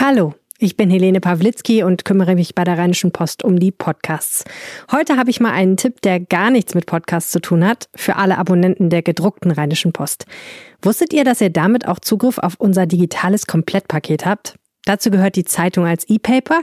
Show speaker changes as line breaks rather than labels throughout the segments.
Hallo, ich bin Helene Pawlitzki und kümmere mich bei der Rheinischen Post um die Podcasts. Heute habe ich mal einen Tipp, der gar nichts mit Podcasts zu tun hat, für alle Abonnenten der gedruckten Rheinischen Post. Wusstet ihr, dass ihr damit auch Zugriff auf unser digitales Komplettpaket habt? Dazu gehört die Zeitung als E-Paper,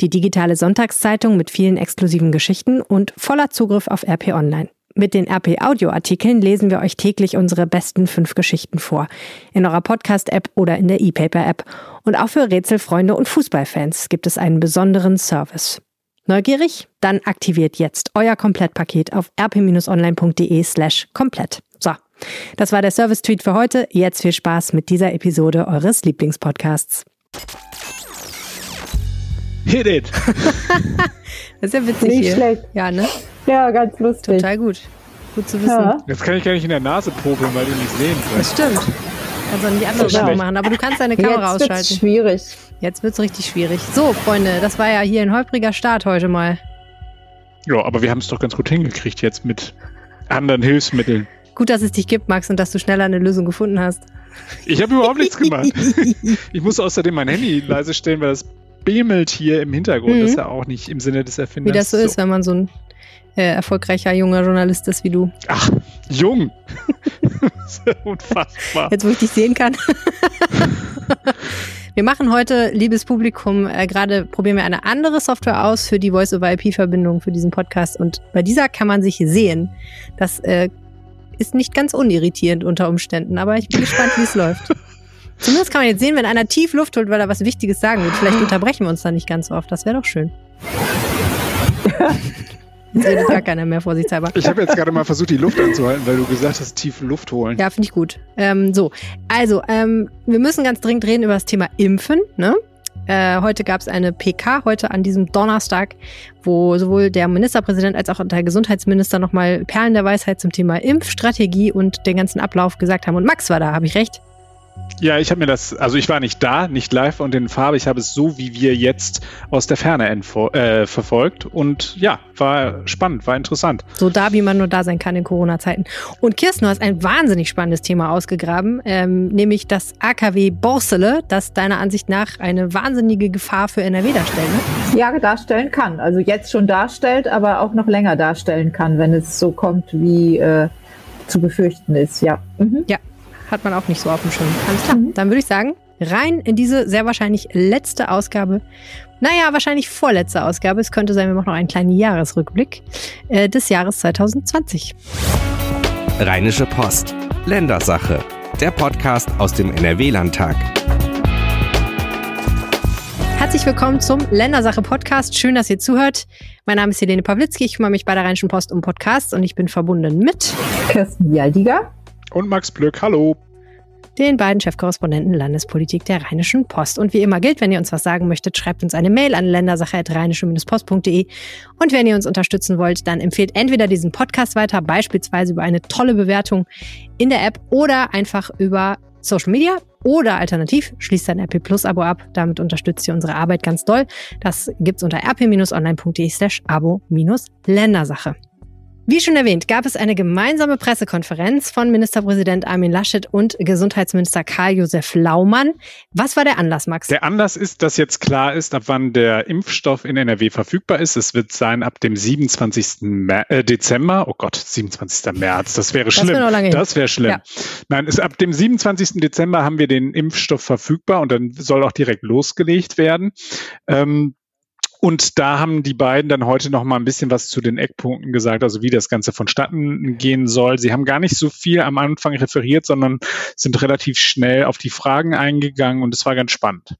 die digitale Sonntagszeitung mit vielen exklusiven Geschichten und voller Zugriff auf RP Online. Mit den RP Audio-Artikeln lesen wir euch täglich unsere besten fünf Geschichten vor. In eurer Podcast-App oder in der E-Paper-App. Und auch für Rätselfreunde und Fußballfans gibt es einen besonderen Service. Neugierig? Dann aktiviert jetzt euer Komplettpaket auf rp-online.de slash komplett. So, das war der Service-Tweet für heute. Jetzt viel Spaß mit dieser Episode eures Lieblingspodcasts.
Hit it!
das ist ja witzig
Nicht
hier.
schlecht.
Ja, ne?
Ja, ganz lustig.
Total gut. Gut zu wissen.
Ja.
Jetzt kann ich gar nicht in der Nase popeln, weil du nicht sehen
Das
kannst.
stimmt. Kannst auch nicht andere
So
machen, aber du kannst deine Kamera
Jetzt wird's
ausschalten.
schwierig.
Jetzt wird's richtig schwierig. So, Freunde, das war ja hier ein holpriger Start heute mal.
Ja, aber wir haben es doch ganz gut hingekriegt jetzt mit anderen Hilfsmitteln.
Gut, dass es dich gibt, Max, und dass du schneller eine Lösung gefunden hast.
Ich habe überhaupt nichts gemacht. Ich muss außerdem mein Handy leise stellen, weil das bemelt hier im Hintergrund.
Mhm.
Das ist ja auch nicht im Sinne des Erfinders.
Wie das so ist, wenn man so ein äh, erfolgreicher junger Journalist ist wie du.
Ach, jung. Unfassbar.
Jetzt, wo ich dich sehen kann. wir machen heute, liebes Publikum, äh, gerade probieren wir eine andere Software aus für die Voice-over-IP-Verbindung für diesen Podcast. Und bei dieser kann man sich sehen. Das äh, ist nicht ganz unirritierend unter Umständen, aber ich bin gespannt, wie es läuft. Zumindest kann man jetzt sehen, wenn einer tief Luft holt, weil er was Wichtiges sagen will. Vielleicht unterbrechen wir uns da nicht ganz so oft. Das wäre doch schön. Jetzt redet gar keiner mehr vorsichtshalber.
Ich habe jetzt gerade mal versucht, die Luft anzuhalten, weil du gesagt hast, tief Luft holen.
Ja, finde ich gut. Ähm, so, also, ähm, wir müssen ganz dringend reden über das Thema Impfen. Ne? Äh, heute gab es eine PK, heute an diesem Donnerstag, wo sowohl der Ministerpräsident als auch der Gesundheitsminister nochmal Perlen der Weisheit zum Thema Impfstrategie und den ganzen Ablauf gesagt haben. Und Max war da, habe ich recht?
Ja, ich habe mir das, also ich war nicht da, nicht live und in Farbe. Ich habe es so wie wir jetzt aus der Ferne äh, verfolgt und ja, war spannend, war interessant.
So da, wie man nur da sein kann in Corona-Zeiten. Und Kirsten, du hast ein wahnsinnig spannendes Thema ausgegraben, ähm, nämlich das AKW Borsele, das deiner Ansicht nach eine wahnsinnige Gefahr für NRW darstellt. Ne?
Ja, darstellen kann. Also jetzt schon darstellt, aber auch noch länger darstellen kann, wenn es so kommt, wie äh, zu befürchten ist. Ja. Mhm.
Hat man auch nicht so auf dem Schirm. Alles klar.
Mhm.
Dann würde ich sagen, rein in diese sehr wahrscheinlich letzte Ausgabe. Naja, wahrscheinlich vorletzte Ausgabe. Es könnte sein, wir machen noch einen kleinen Jahresrückblick äh, des Jahres 2020.
Rheinische Post. Ländersache. Der Podcast aus dem NRW-Landtag.
Herzlich willkommen zum Ländersache-Podcast. Schön, dass ihr zuhört. Mein Name ist Helene Pawlitzki. Ich kümmere mich bei der Rheinischen Post um Podcasts und ich bin verbunden mit
Kirsten Jaldiger.
Und Max Blöck, hallo.
den beiden Chefkorrespondenten Landespolitik der Rheinischen Post. Und wie immer gilt, wenn ihr uns was sagen möchtet, schreibt uns eine Mail an ländersache.rheinische-post.de. Und wenn ihr uns unterstützen wollt, dann empfehlt entweder diesen Podcast weiter, beispielsweise über eine tolle Bewertung in der App oder einfach über Social Media oder alternativ schließt ein RP Plus Abo ab. Damit unterstützt ihr unsere Arbeit ganz doll. Das gibt's unter rp-online.de slash abo-ländersache. Wie schon erwähnt, gab es eine gemeinsame Pressekonferenz von Ministerpräsident Armin Laschet und Gesundheitsminister Karl-Josef Laumann. Was war der Anlass, Max?
Der Anlass ist, dass jetzt klar ist, ab wann der Impfstoff in NRW verfügbar ist. Es wird sein ab dem 27. Mer äh, Dezember. Oh Gott, 27. März. Das wäre schlimm.
wär lange hin.
das wäre schlimm.
Ja.
Nein, ist ab dem 27. Dezember haben wir den Impfstoff verfügbar und dann soll auch direkt losgelegt werden. Ähm, und da haben die beiden dann heute noch mal ein bisschen was zu den Eckpunkten gesagt, also wie das Ganze vonstatten gehen soll. Sie haben gar nicht so viel am Anfang referiert, sondern sind relativ schnell auf die Fragen eingegangen und es war ganz spannend.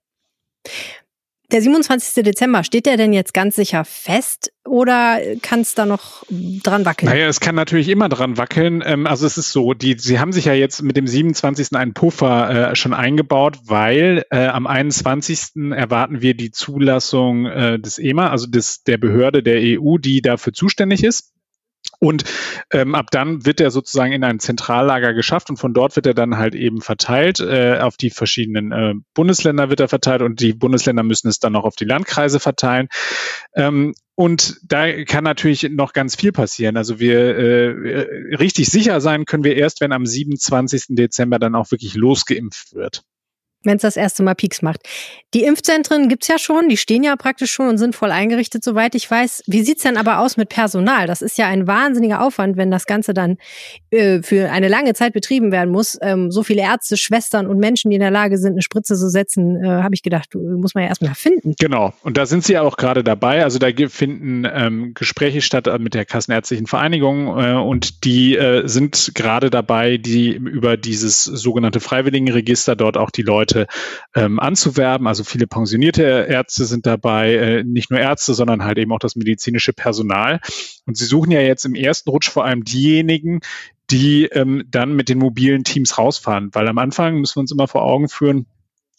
Der 27. Dezember, steht der denn jetzt ganz sicher fest oder kann es da noch dran wackeln?
Naja, es kann natürlich immer dran wackeln. Ähm, also es ist so, die, sie haben sich ja jetzt mit dem 27. einen Puffer äh, schon eingebaut, weil äh, am 21. erwarten wir die Zulassung äh, des EMA, also des, der Behörde der EU, die dafür zuständig ist. Und ähm, ab dann wird er sozusagen in ein Zentrallager geschafft und von dort wird er dann halt eben verteilt. Äh, auf die verschiedenen äh, Bundesländer wird er verteilt und die Bundesländer müssen es dann noch auf die Landkreise verteilen. Ähm, und da kann natürlich noch ganz viel passieren. Also wir äh, richtig sicher sein können wir erst, wenn am 27. Dezember dann auch wirklich losgeimpft wird.
Wenn es das erste Mal Peaks macht. Die Impfzentren gibt's ja schon, die stehen ja praktisch schon und sind voll eingerichtet, soweit ich weiß. Wie sieht's denn aber aus mit Personal? Das ist ja ein wahnsinniger Aufwand, wenn das Ganze dann äh, für eine lange Zeit betrieben werden muss. Ähm, so viele Ärzte, Schwestern und Menschen, die in der Lage sind, eine Spritze zu setzen, äh, habe ich gedacht, muss man ja erstmal finden.
Genau, und da sind sie ja auch gerade dabei. Also da finden ähm, Gespräche statt äh, mit der Kassenärztlichen Vereinigung äh, und die äh, sind gerade dabei, die über dieses sogenannte Freiwilligenregister dort auch die Leute Leute ähm, anzuwerben. Also viele pensionierte Ärzte sind dabei, äh, nicht nur Ärzte, sondern halt eben auch das medizinische Personal. Und sie suchen ja jetzt im ersten Rutsch vor allem diejenigen, die ähm, dann mit den mobilen Teams rausfahren. Weil am Anfang müssen wir uns immer vor Augen führen,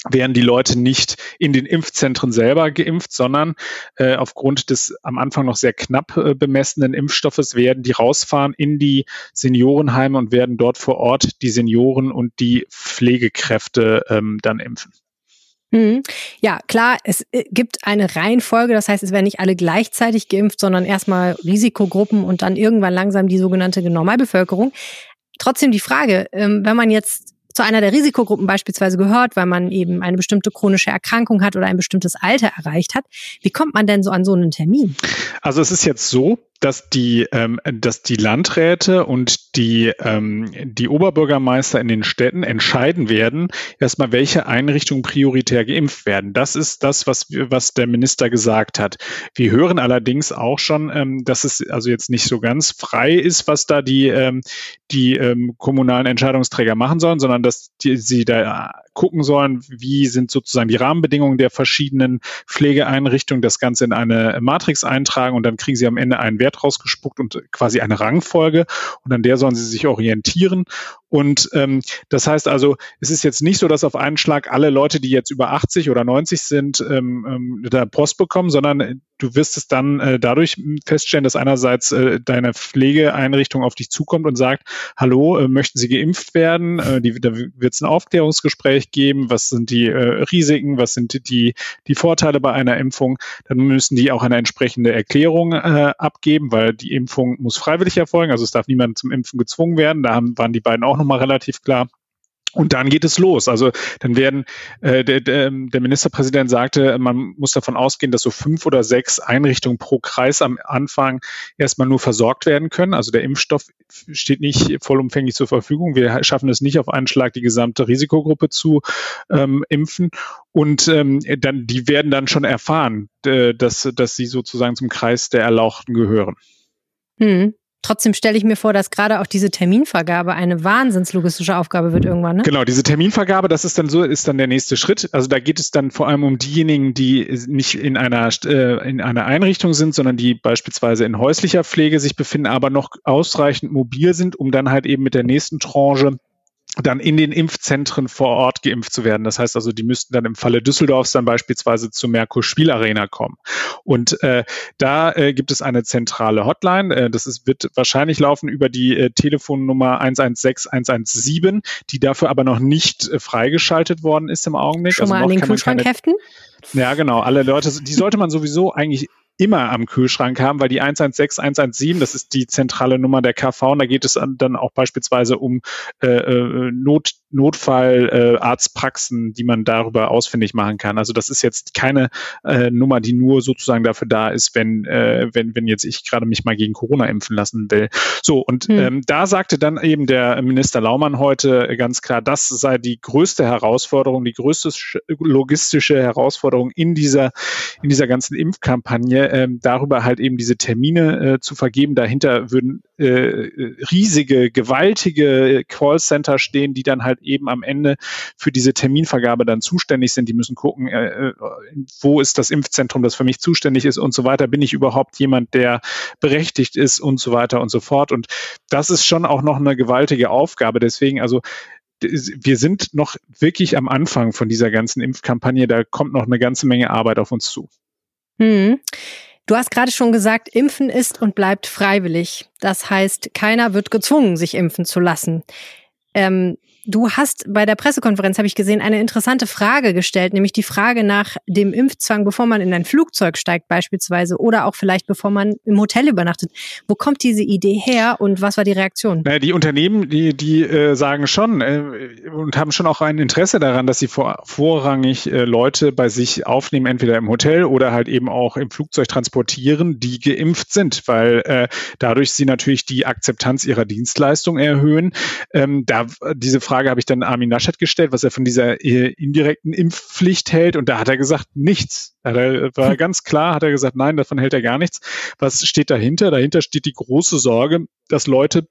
werden die Leute nicht in den Impfzentren selber geimpft, sondern äh, aufgrund des am Anfang noch sehr knapp äh, bemessenen Impfstoffes werden die rausfahren in die Seniorenheime und werden dort vor Ort die Senioren und die Pflegekräfte ähm, dann impfen.
Mhm. Ja, klar, es äh, gibt eine Reihenfolge, das heißt, es werden nicht alle gleichzeitig geimpft, sondern erstmal Risikogruppen und dann irgendwann langsam die sogenannte Normalbevölkerung. Trotzdem die Frage, ähm, wenn man jetzt zu einer der Risikogruppen beispielsweise gehört, weil man eben eine bestimmte chronische Erkrankung hat oder ein bestimmtes Alter erreicht hat. Wie kommt man denn so an so einen Termin?
Also es ist jetzt so, dass die, ähm, dass die Landräte und die, ähm, die Oberbürgermeister in den Städten entscheiden werden, erstmal, welche Einrichtungen prioritär geimpft werden. Das ist das, was, was der Minister gesagt hat. Wir hören allerdings auch schon, ähm, dass es also jetzt nicht so ganz frei ist, was da die, ähm, die ähm, kommunalen Entscheidungsträger machen sollen, sondern dass die, sie da gucken sollen, wie sind sozusagen die Rahmenbedingungen der verschiedenen Pflegeeinrichtungen, das Ganze in eine Matrix eintragen und dann kriegen sie am Ende einen Wert rausgespuckt und quasi eine Rangfolge und an der sollen sie sich orientieren. Und ähm, das heißt also, es ist jetzt nicht so, dass auf einen Schlag alle Leute, die jetzt über 80 oder 90 sind, ähm, ähm, da Post bekommen, sondern du wirst es dann äh, dadurch feststellen, dass einerseits äh, deine Pflegeeinrichtung auf dich zukommt und sagt, hallo, äh, möchten Sie geimpft werden? Äh, die, da wird es ein Aufklärungsgespräch geben. Was sind die äh, Risiken? Was sind die, die Vorteile bei einer Impfung? Dann müssen die auch eine entsprechende Erklärung äh, abgeben, weil die Impfung muss freiwillig erfolgen. Also es darf niemand zum Impfen gezwungen werden. Da haben, waren die beiden auch nochmal relativ klar. Und dann geht es los. Also dann werden äh, der, der, der Ministerpräsident sagte, man muss davon ausgehen, dass so fünf oder sechs Einrichtungen pro Kreis am Anfang erstmal nur versorgt werden können. Also der Impfstoff steht nicht vollumfänglich zur Verfügung. Wir schaffen es nicht auf einen Schlag die gesamte Risikogruppe zu ähm, impfen. Und ähm, dann die werden dann schon erfahren, äh, dass dass sie sozusagen zum Kreis der Erlauchten gehören.
Hm. Trotzdem stelle ich mir vor, dass gerade auch diese Terminvergabe eine wahnsinnslogistische Aufgabe wird irgendwann. Ne?
Genau, diese Terminvergabe, das ist dann so, ist dann der nächste Schritt. Also da geht es dann vor allem um diejenigen, die nicht in einer äh, in einer Einrichtung sind, sondern die beispielsweise in häuslicher Pflege sich befinden, aber noch ausreichend mobil sind, um dann halt eben mit der nächsten Tranche dann in den Impfzentren vor Ort geimpft zu werden. Das heißt also, die müssten dann im Falle Düsseldorfs dann beispielsweise zur Merkur Spielarena kommen. Und äh, da äh, gibt es eine zentrale Hotline. Äh, das ist, wird wahrscheinlich laufen über die äh, Telefonnummer 116 117, die dafür aber noch nicht äh, freigeschaltet worden ist im Augenblick.
Schon also mal an den Kühlschrank heften?
Ja, genau. Alle Leute, die sollte man sowieso eigentlich immer am Kühlschrank haben, weil die 116, 117, das ist die zentrale Nummer der KV und da geht es dann auch beispielsweise um äh, äh Not, Notfallarztpraxen, äh, die man darüber ausfindig machen kann. Also das ist jetzt keine äh, Nummer, die nur sozusagen dafür da ist, wenn, äh, wenn, wenn jetzt ich gerade mich mal gegen Corona impfen lassen will. So, und hm. ähm, da sagte dann eben der Minister Laumann heute ganz klar, das sei die größte Herausforderung, die größte logistische Herausforderung in dieser, in dieser ganzen Impfkampagne, äh, darüber halt eben diese Termine äh, zu vergeben. Dahinter würden äh, riesige, gewaltige Callcenter stehen, die dann halt eben am Ende für diese Terminvergabe dann zuständig sind. Die müssen gucken, äh, äh, wo ist das Impfzentrum, das für mich zuständig ist und so weiter. Bin ich überhaupt jemand, der berechtigt ist und so weiter und so fort. Und das ist schon auch noch eine gewaltige Aufgabe. Deswegen, also wir sind noch wirklich am Anfang von dieser ganzen Impfkampagne. Da kommt noch eine ganze Menge Arbeit auf uns zu.
Hm. Du hast gerade schon gesagt, Impfen ist und bleibt freiwillig. Das heißt, keiner wird gezwungen, sich impfen zu lassen. Ähm, Du hast bei der Pressekonferenz, habe ich gesehen, eine interessante Frage gestellt, nämlich die Frage nach dem Impfzwang, bevor man in ein Flugzeug steigt beispielsweise oder auch vielleicht bevor man im Hotel übernachtet. Wo kommt diese Idee her und was war die Reaktion?
Naja, die Unternehmen, die, die äh, sagen schon äh, und haben schon auch ein Interesse daran, dass sie vor, vorrangig äh, Leute bei sich aufnehmen, entweder im Hotel oder halt eben auch im Flugzeug transportieren, die geimpft sind, weil äh, dadurch sie natürlich die Akzeptanz ihrer Dienstleistung erhöhen. Ähm, da diese Frage habe ich dann Armin Laschet gestellt, was er von dieser äh, indirekten Impfpflicht hält. Und da hat er gesagt, nichts. Er war ganz klar, hat er gesagt, nein, davon hält er gar nichts. Was steht dahinter? Dahinter steht die große Sorge, dass Leute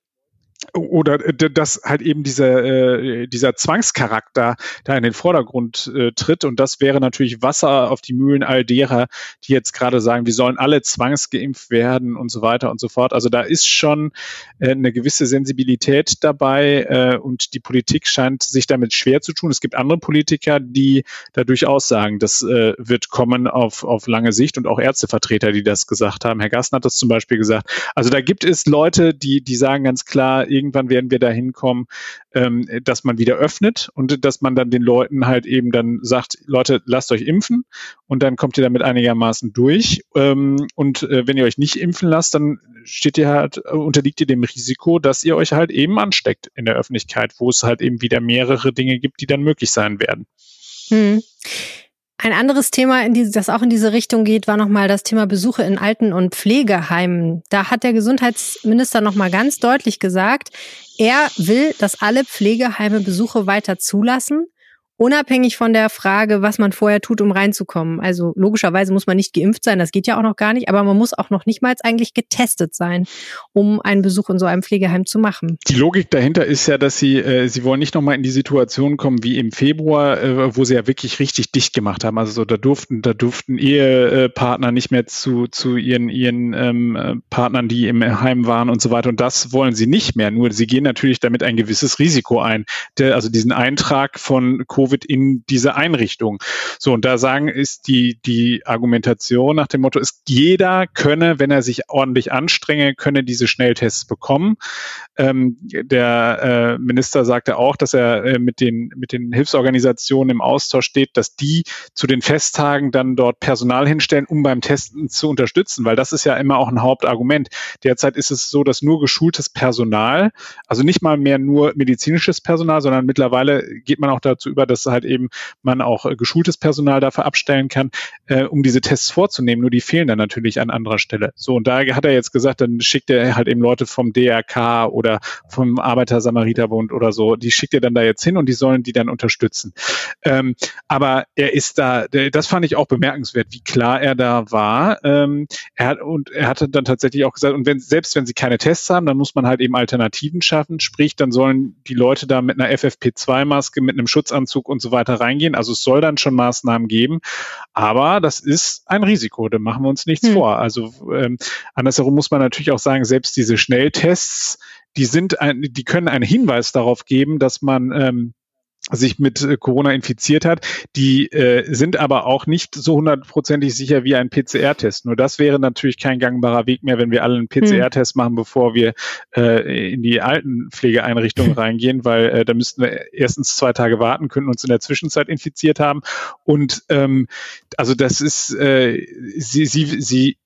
oder dass halt eben dieser, äh, dieser Zwangscharakter da in den Vordergrund äh, tritt. Und das wäre natürlich Wasser auf die Mühlen all derer, die jetzt gerade sagen, wir sollen alle zwangsgeimpft werden und so weiter und so fort. Also da ist schon äh, eine gewisse Sensibilität dabei äh, und die Politik scheint sich damit schwer zu tun. Es gibt andere Politiker, die da durchaus sagen, das äh, wird kommen auf, auf lange Sicht und auch Ärztevertreter, die das gesagt haben. Herr Gassen hat das zum Beispiel gesagt. Also da gibt es Leute, die, die sagen ganz klar, irgendwann werden wir dahin kommen, ähm, dass man wieder öffnet und dass man dann den Leuten halt eben dann sagt, Leute, lasst euch impfen und dann kommt ihr damit einigermaßen durch. Ähm, und äh, wenn ihr euch nicht impfen lasst, dann steht ihr halt, äh, unterliegt ihr dem Risiko, dass ihr euch halt eben ansteckt in der Öffentlichkeit, wo es halt eben wieder mehrere Dinge gibt, die dann möglich sein werden. Hm.
Ein anderes Thema, das auch in diese Richtung geht, war nochmal das Thema Besuche in Alten- und Pflegeheimen. Da hat der Gesundheitsminister nochmal ganz deutlich gesagt, er will, dass alle Pflegeheime Besuche weiter zulassen unabhängig von der Frage, was man vorher tut, um reinzukommen. Also logischerweise muss man nicht geimpft sein, das geht ja auch noch gar nicht, aber man muss auch noch nicht mal eigentlich getestet sein, um einen Besuch in so einem Pflegeheim zu machen.
Die Logik dahinter ist ja, dass sie, äh, sie wollen nicht nochmal in die Situation kommen wie im Februar, äh, wo sie ja wirklich richtig dicht gemacht haben. Also so, da durften, da durften Ehepartner nicht mehr zu, zu ihren, ihren ähm, äh, Partnern, die im Heim waren und so weiter. Und das wollen sie nicht mehr. Nur sie gehen natürlich damit ein gewisses Risiko ein. Der, also diesen Eintrag von Covid Covid in diese Einrichtung. So, und da sagen, ist die, die Argumentation nach dem Motto, ist jeder könne, wenn er sich ordentlich anstrenge, könne diese Schnelltests bekommen. Ähm, der äh, Minister sagte auch, dass er äh, mit, den, mit den Hilfsorganisationen im Austausch steht, dass die zu den Festtagen dann dort Personal hinstellen, um beim Testen zu unterstützen, weil das ist ja immer auch ein Hauptargument. Derzeit ist es so, dass nur geschultes Personal, also nicht mal mehr nur medizinisches Personal, sondern mittlerweile geht man auch dazu über, dass dass halt eben man auch äh, geschultes Personal dafür abstellen kann, äh, um diese Tests vorzunehmen. Nur die fehlen dann natürlich an anderer Stelle. So, und da hat er jetzt gesagt, dann schickt er halt eben Leute vom DRK oder vom Arbeiter-Samariterbund oder so, die schickt er dann da jetzt hin und die sollen die dann unterstützen. Ähm, aber er ist da, das fand ich auch bemerkenswert, wie klar er da war. Ähm, er hat, und er hatte dann tatsächlich auch gesagt, und wenn, selbst wenn sie keine Tests haben, dann muss man halt eben Alternativen schaffen. Sprich, dann sollen die Leute da mit einer FFP2-Maske, mit einem Schutzanzug und so weiter reingehen. Also es soll dann schon Maßnahmen geben, aber das ist ein Risiko, da machen wir uns nichts hm. vor. Also ähm, andersherum muss man natürlich auch sagen, selbst diese Schnelltests, die sind ein, die können einen Hinweis darauf geben, dass man ähm, sich mit äh, Corona infiziert hat, die äh, sind aber auch nicht so hundertprozentig sicher wie ein PCR-Test. Nur das wäre natürlich kein gangbarer Weg mehr, wenn wir alle einen hm. PCR-Test machen, bevor wir äh, in die Altenpflegeeinrichtungen reingehen, weil äh, da müssten wir erstens zwei Tage warten, könnten uns in der Zwischenzeit infiziert haben. Und ähm, also das ist, äh, sie, sie, sie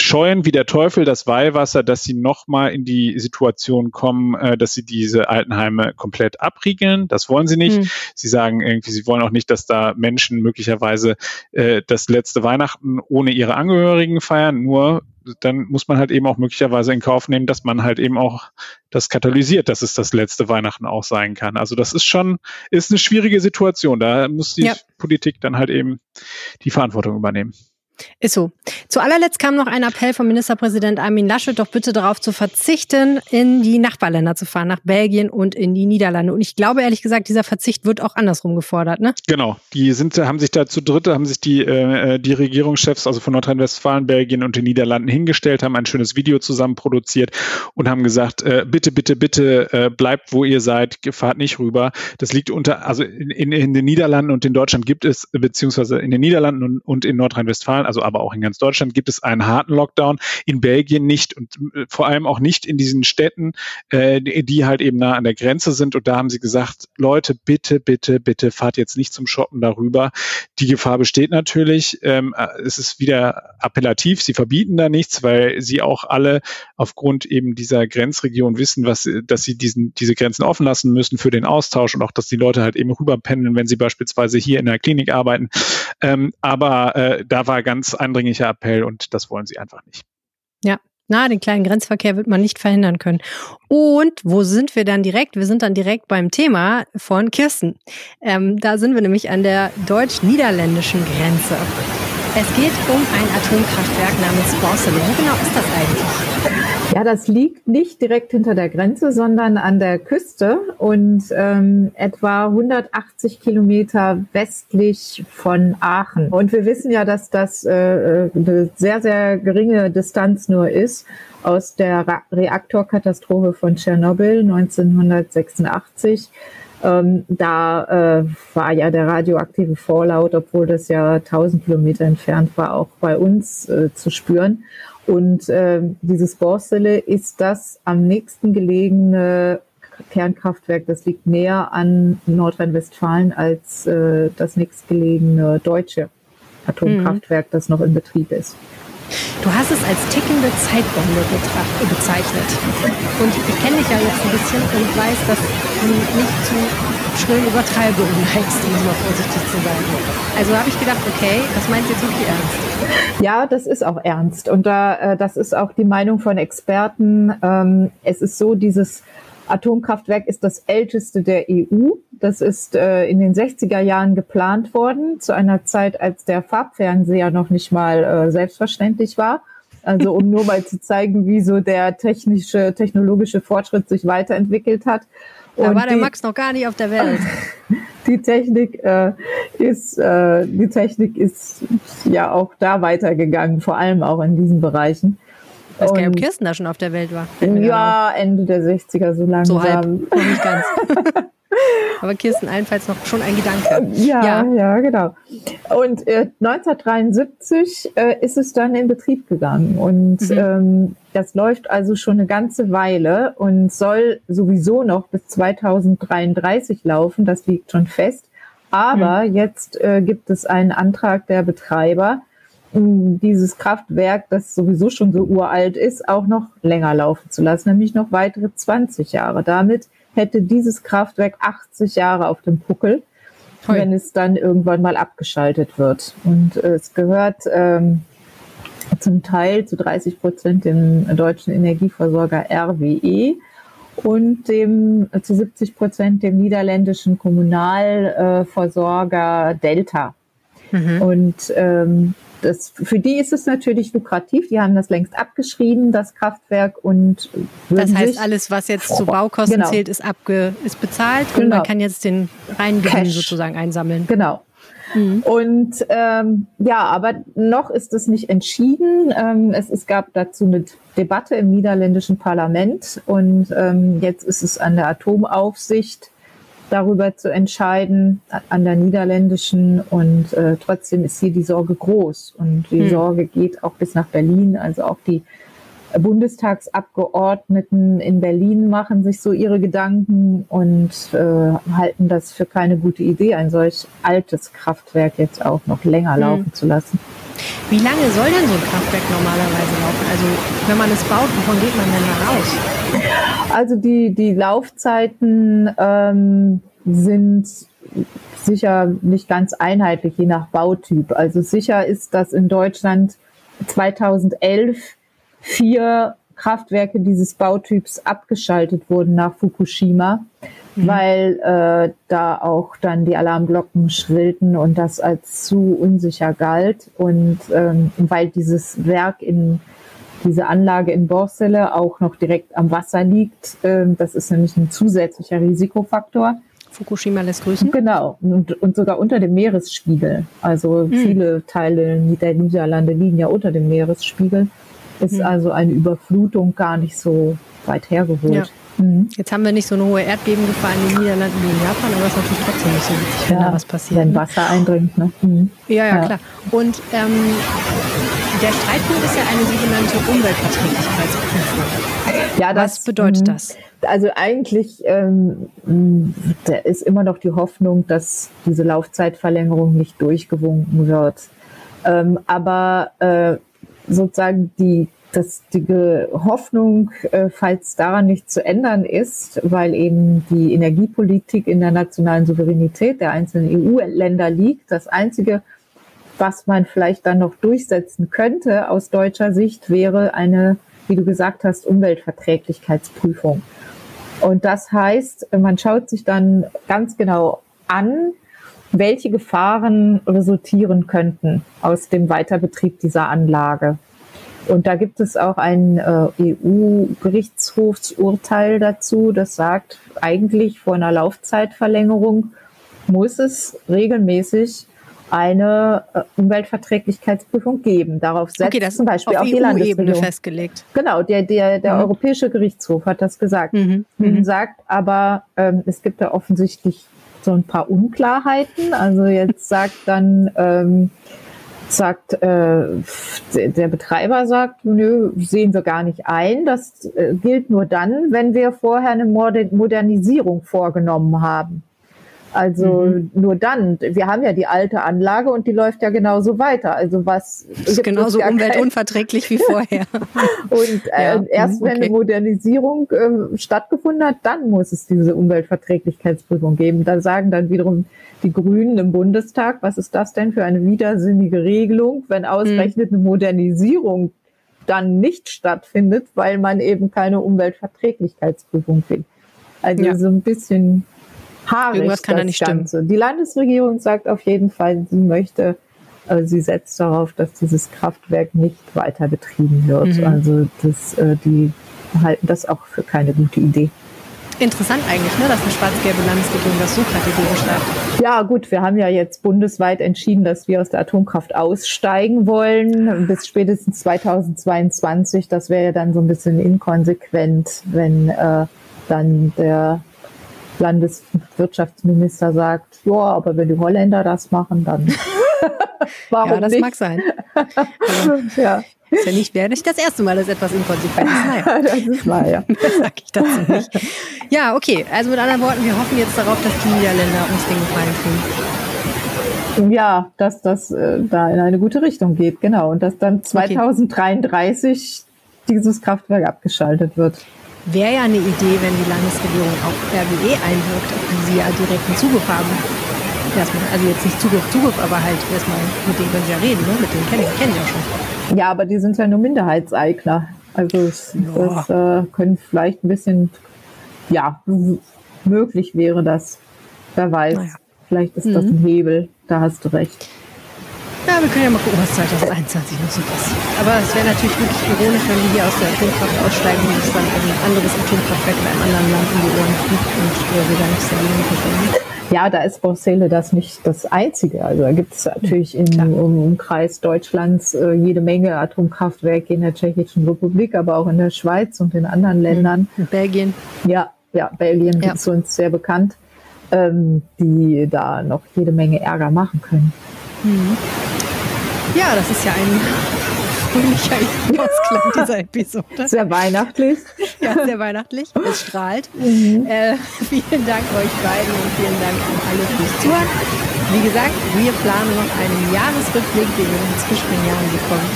scheuen wie der Teufel das Weihwasser, dass sie nochmal in die Situation kommen, äh, dass sie diese Altenheime komplett abriegeln. Das wollen sie nicht. Mhm. Sie sagen irgendwie, sie wollen auch nicht, dass da Menschen möglicherweise äh, das letzte Weihnachten ohne ihre Angehörigen feiern. Nur dann muss man halt eben auch möglicherweise in Kauf nehmen, dass man halt eben auch das katalysiert, dass es das letzte Weihnachten auch sein kann. Also das ist schon, ist eine schwierige Situation. Da muss die ja. Politik dann halt eben die Verantwortung übernehmen.
Ist so. Zu allerletzt kam noch ein Appell vom Ministerpräsident Armin Laschet, doch bitte darauf zu verzichten, in die Nachbarländer zu fahren, nach Belgien und in die Niederlande. Und ich glaube ehrlich gesagt, dieser Verzicht wird auch andersrum gefordert, ne?
Genau. Die sind, haben sich da zu dritt, haben sich die, äh, die Regierungschefs, also von Nordrhein-Westfalen, Belgien und den Niederlanden hingestellt, haben ein schönes Video zusammen produziert und haben gesagt, äh, bitte, bitte, bitte, äh, bleibt, wo ihr seid, fahrt nicht rüber. Das liegt unter, also in, in, in den Niederlanden und in Deutschland gibt es, beziehungsweise in den Niederlanden und, und in Nordrhein-Westfalen, also aber auch in ganz Deutschland gibt es einen harten Lockdown, in Belgien nicht und äh, vor allem auch nicht in diesen Städten, äh, die halt eben nah an der Grenze sind. Und da haben sie gesagt, Leute, bitte, bitte, bitte fahrt jetzt nicht zum Shoppen darüber. Die Gefahr besteht natürlich. Ähm, äh, es ist wieder appellativ. Sie verbieten da nichts, weil sie auch alle aufgrund eben dieser Grenzregion wissen, was, dass sie diesen, diese Grenzen offen lassen müssen für den Austausch und auch, dass die Leute halt eben rüberpendeln, wenn sie beispielsweise hier in der Klinik arbeiten. Ähm, aber äh, da war ganz eindringlicher Appell und das wollen sie einfach nicht.
Ja, na, den kleinen Grenzverkehr wird man nicht verhindern können. Und wo sind wir dann direkt? Wir sind dann direkt beim Thema von Kirsten. Ähm, da sind wir nämlich an der deutsch-niederländischen Grenze. Es geht um ein Atomkraftwerk namens Borsele. Wo genau ist das eigentlich?
Ja, das liegt nicht direkt hinter der Grenze, sondern an der Küste und ähm, etwa 180 Kilometer westlich von Aachen. Und wir wissen ja, dass das äh, eine sehr, sehr geringe Distanz nur ist aus der Reaktorkatastrophe von Tschernobyl 1986 ähm, da äh, war ja der radioaktive Vorlaut, obwohl das ja 1000 Kilometer entfernt war, auch bei uns äh, zu spüren. Und äh, dieses Borsele ist das am nächsten gelegene Kernkraftwerk. Das liegt näher an Nordrhein-Westfalen als äh, das nächstgelegene deutsche Atomkraftwerk, das noch in Betrieb ist.
Du hast es als tickende Zeitbombe bezeichnet. Und ich kenne dich ja jetzt ein bisschen und weiß, dass du nicht zu schrillen Übertreibungen neigst, um es mal vorsichtig zu sagen. Also habe ich gedacht, okay, das meinst du jetzt wirklich ernst?
Ja, das ist auch ernst. Und da, äh, das ist auch die Meinung von Experten. Ähm, es ist so, dieses Atomkraftwerk ist das älteste der EU. Das ist äh, in den 60er Jahren geplant worden, zu einer Zeit, als der Farbfernseher noch nicht mal äh, selbstverständlich war. Also um nur mal zu zeigen, wie so der technische, technologische Fortschritt sich weiterentwickelt hat.
Und da war der die, Max noch gar nicht auf der Welt.
Die Technik äh, ist, äh, die Technik ist ja auch da weitergegangen, vor allem auch in diesen Bereichen.
Ich weiß gar nicht, ob Kirsten da schon auf der Welt war.
Ja, Ende der 60er, so langsam.
So halb, nicht ganz. Aber Kirsten allenfalls noch schon ein Gedanke.
Ja, ja, ja genau. Und äh, 1973 äh, ist es dann in Betrieb gegangen. Und mhm. ähm, das läuft also schon eine ganze Weile und soll sowieso noch bis 2033 laufen. Das liegt schon fest. Aber mhm. jetzt äh, gibt es einen Antrag der Betreiber, dieses Kraftwerk, das sowieso schon so uralt ist, auch noch länger laufen zu lassen, nämlich noch weitere 20 Jahre. Damit hätte dieses Kraftwerk 80 Jahre auf dem Puckel, Hoi. wenn es dann irgendwann mal abgeschaltet wird. Und äh, es gehört ähm, zum Teil zu 30 Prozent dem deutschen Energieversorger RWE und dem äh, zu 70 Prozent dem niederländischen Kommunalversorger Delta. Mhm. Und ähm, das, für die ist es natürlich lukrativ. Die haben das längst abgeschrieben, das Kraftwerk. Und
das heißt, alles, was jetzt zu Baukosten genau. zählt, ist, abge, ist bezahlt genau. und man kann jetzt den reinen Gewinn sozusagen einsammeln.
Genau. Mhm. Und ähm, ja, aber noch ist es nicht entschieden. Ähm, es, es gab dazu eine Debatte im niederländischen Parlament und ähm, jetzt ist es an der Atomaufsicht darüber zu entscheiden an der niederländischen und äh, trotzdem ist hier die Sorge groß und die hm. Sorge geht auch bis nach Berlin. Also auch die Bundestagsabgeordneten in Berlin machen sich so ihre Gedanken und äh, halten das für keine gute Idee, ein solch altes Kraftwerk jetzt auch noch länger hm. laufen zu lassen.
Wie lange soll denn so ein Kraftwerk normalerweise laufen? Also wenn man es baut, wovon geht man denn da aus?
Also die, die Laufzeiten ähm, sind sicher nicht ganz einheitlich, je nach Bautyp. Also sicher ist, dass in Deutschland 2011 vier Kraftwerke dieses Bautyps abgeschaltet wurden nach Fukushima mhm. weil äh, da auch dann die Alarmglocken schrillten und das als zu unsicher galt und ähm, weil dieses Werk in diese Anlage in Borsele auch noch direkt am Wasser liegt. Ähm, das ist nämlich ein zusätzlicher Risikofaktor.
Fukushima lässt grüßen.
Genau, und, und sogar unter dem Meeresspiegel. Also mhm. viele Teile der Niederlande liegen ja unter dem Meeresspiegel. Ist mhm. also eine Überflutung gar nicht so weit hergeholt. Ja.
Mhm. Jetzt haben wir nicht so eine hohe Erdbebengefahr in den Niederlanden wie in Japan, aber es ist natürlich trotzdem nicht so witzig, wenn da was passiert.
Wenn ne? Wasser eindringt, ne? Mhm.
Ja, ja, ja, klar. Und ähm, der Streitpunkt ist ja eine sogenannte Umweltverträglichkeitsprüfung. Ja, das, was bedeutet mh. das?
Also eigentlich ähm, da ist immer noch die Hoffnung, dass diese Laufzeitverlängerung nicht durchgewunken wird. Ähm, aber äh, sozusagen die dass die Hoffnung, äh, falls daran nichts zu ändern ist, weil eben die Energiepolitik in der nationalen Souveränität der einzelnen EU-Länder liegt, das Einzige, was man vielleicht dann noch durchsetzen könnte aus deutscher Sicht, wäre eine, wie du gesagt hast, Umweltverträglichkeitsprüfung. Und das heißt, man schaut sich dann ganz genau an, welche Gefahren resultieren könnten aus dem Weiterbetrieb dieser Anlage. Und da gibt es auch ein äh, EU-Gerichtshofsurteil dazu, das sagt, eigentlich vor einer Laufzeitverlängerung muss es regelmäßig eine äh, Umweltverträglichkeitsprüfung geben. Darauf setzt
okay, das
zum Beispiel
auf
auch die Landesregierung
festgelegt.
Genau, der, der, der mhm. Europäische Gerichtshof hat das gesagt. Mhm. Mhm. Sagt aber, ähm, es gibt da offensichtlich so ein paar Unklarheiten. Also jetzt sagt dann ähm, sagt, äh, der Betreiber sagt, nö, sehen wir gar nicht ein. Das äh, gilt nur dann, wenn wir vorher eine Modernisierung vorgenommen haben. Also mhm. nur dann. Wir haben ja die alte Anlage und die läuft ja genauso weiter. Also was
ist genauso ja umweltunverträglich wie vorher.
und äh, ja. erst mhm, okay. wenn eine Modernisierung äh, stattgefunden hat, dann muss es diese Umweltverträglichkeitsprüfung geben. Da sagen dann wiederum die Grünen im Bundestag, was ist das denn für eine widersinnige Regelung, wenn ausgerechnet mhm. eine Modernisierung dann nicht stattfindet, weil man eben keine Umweltverträglichkeitsprüfung will. Also ja. so ein bisschen haarig
Irgendwas kann das da nicht Ganze.
Stimmen. Die Landesregierung sagt auf jeden Fall, sie möchte, äh, sie setzt darauf, dass dieses Kraftwerk nicht weiter betrieben wird. Mhm. Also das, äh, die halten das auch für keine gute Idee.
Interessant eigentlich, ne, dass eine schwarz-gelbe Landesregierung das so kategorisch sagt.
Ja, gut, wir haben ja jetzt bundesweit entschieden, dass wir aus der Atomkraft aussteigen wollen, bis spätestens 2022. Das wäre ja dann so ein bisschen inkonsequent, wenn äh, dann der Landeswirtschaftsminister sagt, ja, aber wenn die Holländer das machen, dann
warum Ja, das nicht? mag sein. ja. Ist ja nicht, wäre nicht das erste Mal, dass etwas inkonsequent ist. Naja.
das ist wahr, ja.
sag ich dazu nicht. Ja, okay. Also mit anderen Worten, wir hoffen jetzt darauf, dass die Niederländer uns den Gefallen
tun. Ja, dass das äh, da in eine gute Richtung geht, genau. Und dass dann 2033 okay. dieses Kraftwerk abgeschaltet wird.
Wäre ja eine Idee, wenn die Landesregierung auch RWE einwirkt, auf die sie ja direkten Zugriff haben. Erstmal, also jetzt nicht Zugriff, Zugriff, aber halt erstmal, mit denen können sie ja reden, ne? mit denen kennen, kennen ja schon.
Ja, aber die sind ja nur Minderheitseigner. Also es, das äh, können vielleicht ein bisschen, ja, möglich wäre das. Wer weiß. Naja. Vielleicht ist mhm. das ein Hebel, da hast du recht.
Ja, wir können ja mal gucken, was 2021 noch so passiert. Aber es wäre natürlich wirklich ironisch, wenn wir hier aus der Atomkraft aussteigen und es dann ein anderes Atomkraftwerk in einem anderen Land in die Ohren fliegt und wir gar nichts dagegen verstehen.
Ja, da ist Borssele das nicht das Einzige. Also da gibt es natürlich im, im Umkreis Deutschlands äh, jede Menge Atomkraftwerke in der Tschechischen Republik, aber auch in der Schweiz und in anderen hm. Ländern.
In Belgien.
Ja, ja, Belgien ja. ist uns sehr bekannt, ähm, die da noch jede Menge Ärger machen können. Mhm.
Ja, das ist ja ein fröhlicher Ausklang dieser Episode.
Sehr weihnachtlich.
Ja, sehr weihnachtlich. Es strahlt. Mhm. Äh, vielen Dank euch beiden und vielen Dank an alle fürs Zuhören. Wie gesagt, wir planen noch einen Jahresrückblick, den wir in zwischen den Jahren bekommt.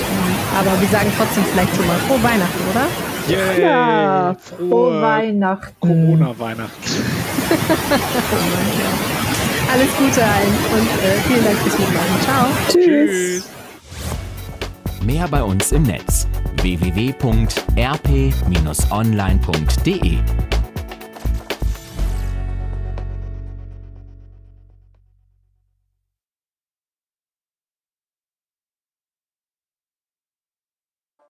Aber wir sagen trotzdem vielleicht schon mal frohe Weihnachten, oder?
Yay. Ja, frohe, frohe Weihnachten.
Corona-Weihnachten.
Alles Gute allen und äh, vielen Dank fürs Mitmachen. Ciao.
Tschüss.
Mehr bei uns im Netz www.rp-online.de